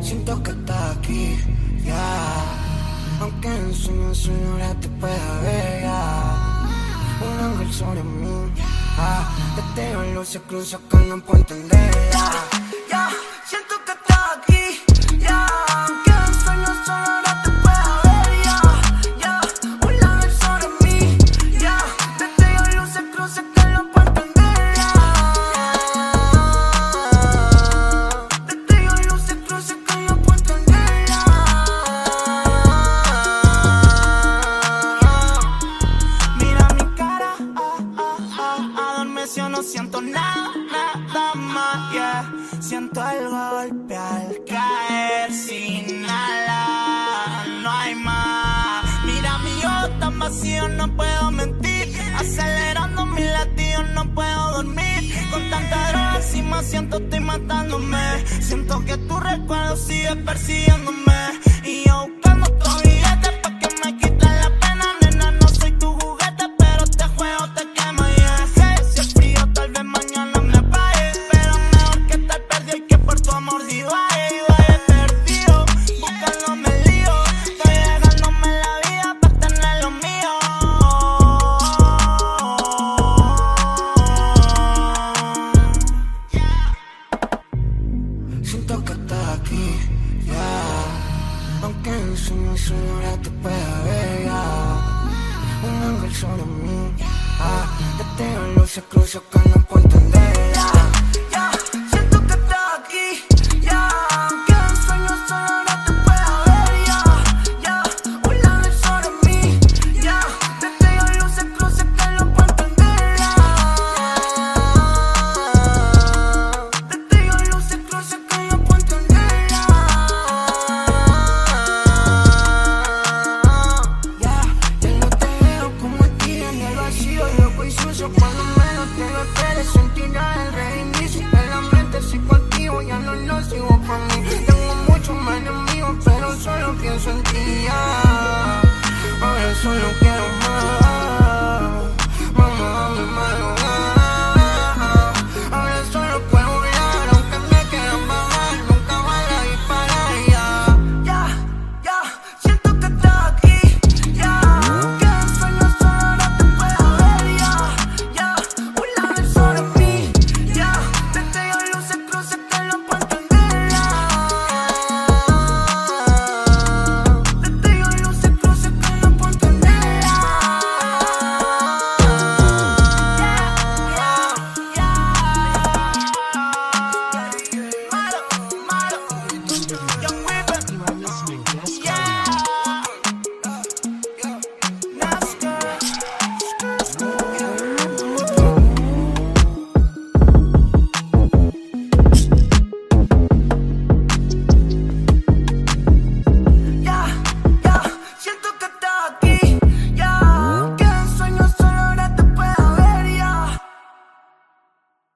Siento que estás aquí, ya. Aunque en sueño, sueño ahora te pueda ver, ya. Un ángel sobre mí, ah. Te tengo luces que no puedo entender, ya. Siento el golpe al caer sin ala, no hay más. Mira mi ojo tan vacío, no puedo mentir. Acelerando mis latidos, no puedo dormir. Con tanta droga encima siento estoy matándome. Siento que tu recuerdo sigue persiguiéndome. Aquí, ya. Aunque en sueño ahora te pueda ver, ya. Un ángel sobre mí, ah. Te tengo luces cruzo que no puedo entender, muchos